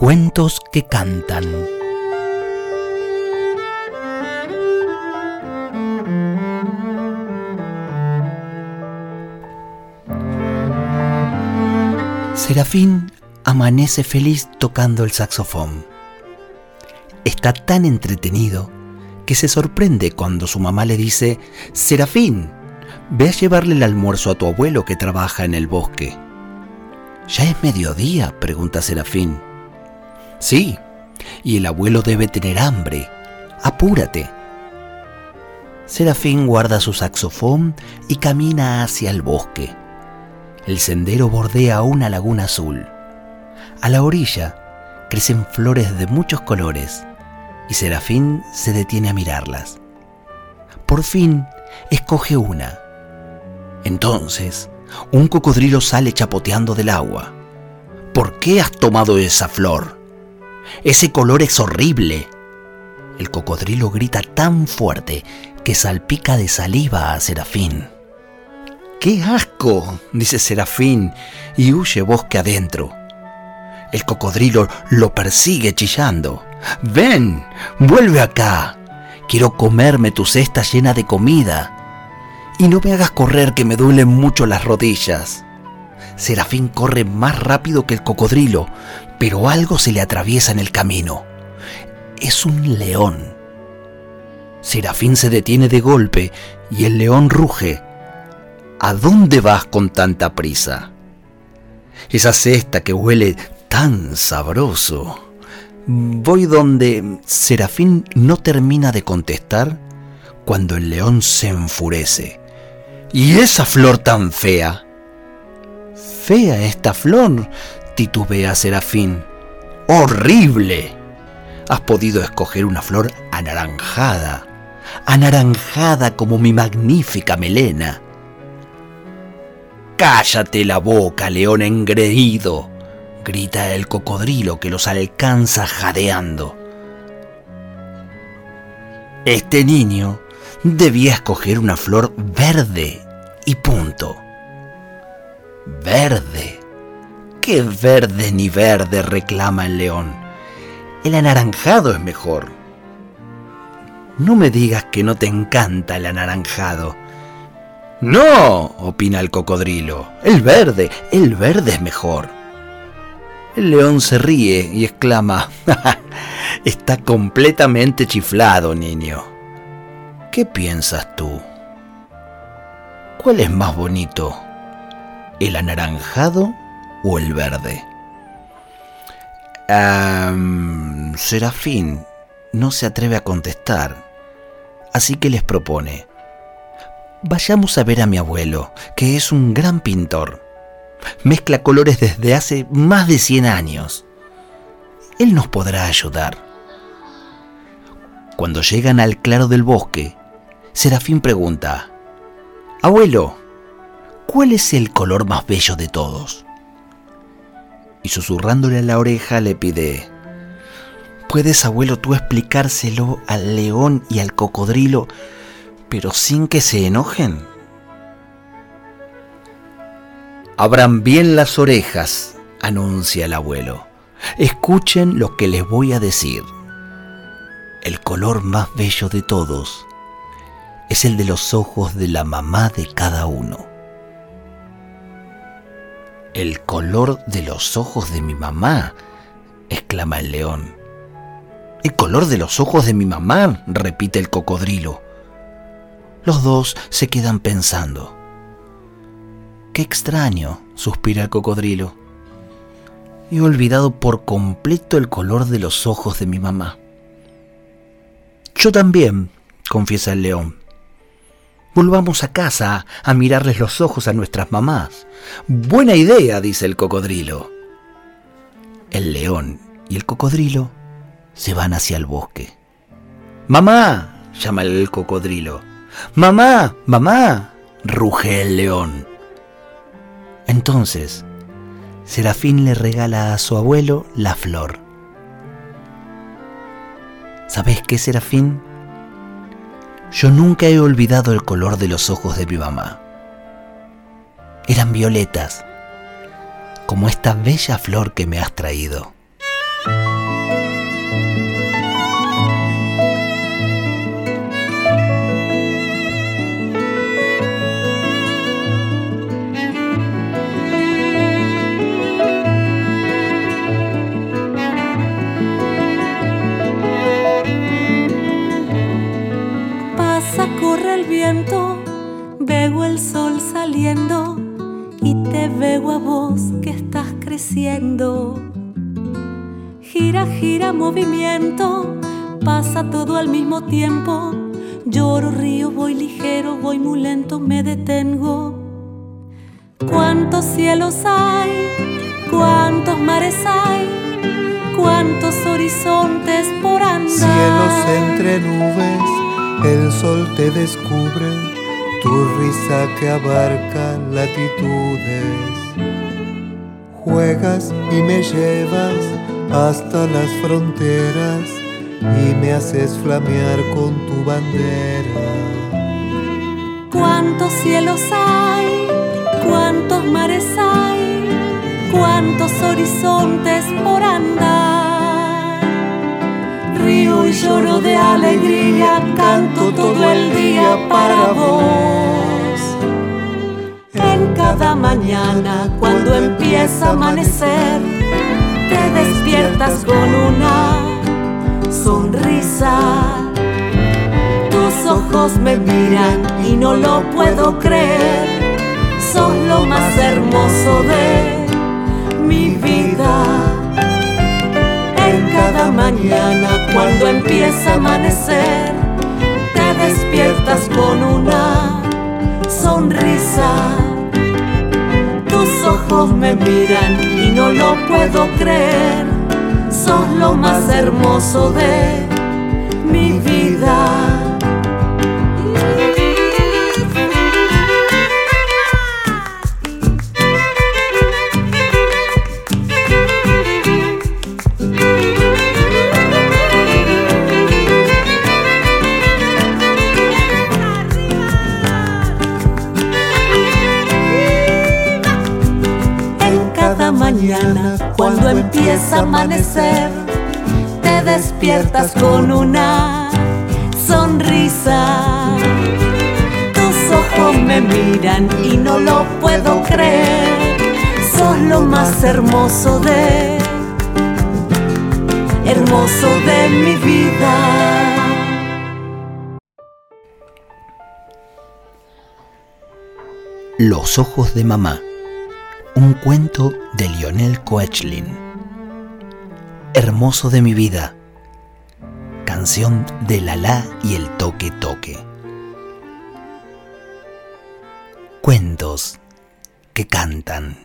Cuentos que cantan. Serafín amanece feliz tocando el saxofón. Está tan entretenido que se sorprende cuando su mamá le dice, Serafín, ve a llevarle el almuerzo a tu abuelo que trabaja en el bosque. ¿Ya es mediodía? pregunta Serafín. Sí, y el abuelo debe tener hambre. Apúrate. Serafín guarda su saxofón y camina hacia el bosque. El sendero bordea una laguna azul. A la orilla crecen flores de muchos colores y Serafín se detiene a mirarlas. Por fin escoge una. Entonces, un cocodrilo sale chapoteando del agua. ¿Por qué has tomado esa flor? Ese color es horrible. El cocodrilo grita tan fuerte que salpica de saliva a Serafín. ¡Qué asco! dice Serafín y huye bosque adentro. El cocodrilo lo persigue chillando. Ven, vuelve acá. Quiero comerme tu cesta llena de comida. Y no me hagas correr que me duelen mucho las rodillas. Serafín corre más rápido que el cocodrilo, pero algo se le atraviesa en el camino. Es un león. Serafín se detiene de golpe y el león ruge. ¿A dónde vas con tanta prisa? Esa cesta que huele tan sabroso. Voy donde Serafín no termina de contestar cuando el león se enfurece. ¿Y esa flor tan fea? Fea esta flor, titubea Serafín. ¡Horrible! Has podido escoger una flor anaranjada, anaranjada como mi magnífica melena. Cállate la boca, león engreído, grita el cocodrilo que los alcanza jadeando. Este niño debía escoger una flor verde y punto. Verde. ¿Qué verde ni verde? reclama el león. El anaranjado es mejor. No me digas que no te encanta el anaranjado. No, opina el cocodrilo. El verde, el verde es mejor. El león se ríe y exclama, está completamente chiflado, niño. ¿Qué piensas tú? ¿Cuál es más bonito? ¿El anaranjado o el verde? Serafín no se atreve a contestar, así que les propone, vayamos a ver a mi abuelo, que es un gran pintor. Mezcla colores desde hace más de 100 años. Él nos podrá ayudar. Cuando llegan al claro del bosque, Serafín pregunta, Abuelo, ¿cuál es el color más bello de todos? Y susurrándole a la oreja le pide, ¿puedes, abuelo, tú explicárselo al león y al cocodrilo, pero sin que se enojen? Abran bien las orejas, anuncia el abuelo. Escuchen lo que les voy a decir. El color más bello de todos es el de los ojos de la mamá de cada uno. El color de los ojos de mi mamá, exclama el león. El color de los ojos de mi mamá, repite el cocodrilo. Los dos se quedan pensando. Qué extraño, suspira el cocodrilo. He olvidado por completo el color de los ojos de mi mamá. Yo también, confiesa el león. Volvamos a casa a mirarles los ojos a nuestras mamás. Buena idea, dice el cocodrilo. El león y el cocodrilo se van hacia el bosque. Mamá, llama el cocodrilo. Mamá, mamá, ruge el león. Entonces, Serafín le regala a su abuelo la flor. ¿Sabes qué, Serafín? Yo nunca he olvidado el color de los ojos de mi mamá. Eran violetas, como esta bella flor que me has traído. Veo el sol saliendo y te veo a vos que estás creciendo. Gira, gira, movimiento, pasa todo al mismo tiempo. Lloro, río, voy ligero, voy muy lento, me detengo. ¿Cuántos cielos hay? ¿Cuántos mares hay? ¿Cuántos horizontes por andar? Cielos entre nubes el sol te descubre, tu risa que abarca latitudes. Juegas y me llevas hasta las fronteras y me haces flamear con tu bandera. ¿Cuántos cielos hay? ¿Cuántos mares hay? ¿Cuántos horizontes por andar? Lloro de alegría, canto todo el día para vos. En cada mañana, cuando empieza a amanecer, te despiertas con una sonrisa. Tus ojos me miran y no lo puedo creer. A amanecer, te despiertas con una sonrisa. Tus ojos me miran y no lo puedo creer, sos lo más hermoso de mi vida. Cuando empieza a amanecer, te despiertas con una sonrisa. Tus ojos me miran y no lo puedo creer. Sos lo más hermoso de, hermoso de mi vida. Los ojos de mamá un cuento de Lionel Coechlin. Hermoso de mi vida. Canción de Lala y el toque toque. Cuentos que cantan.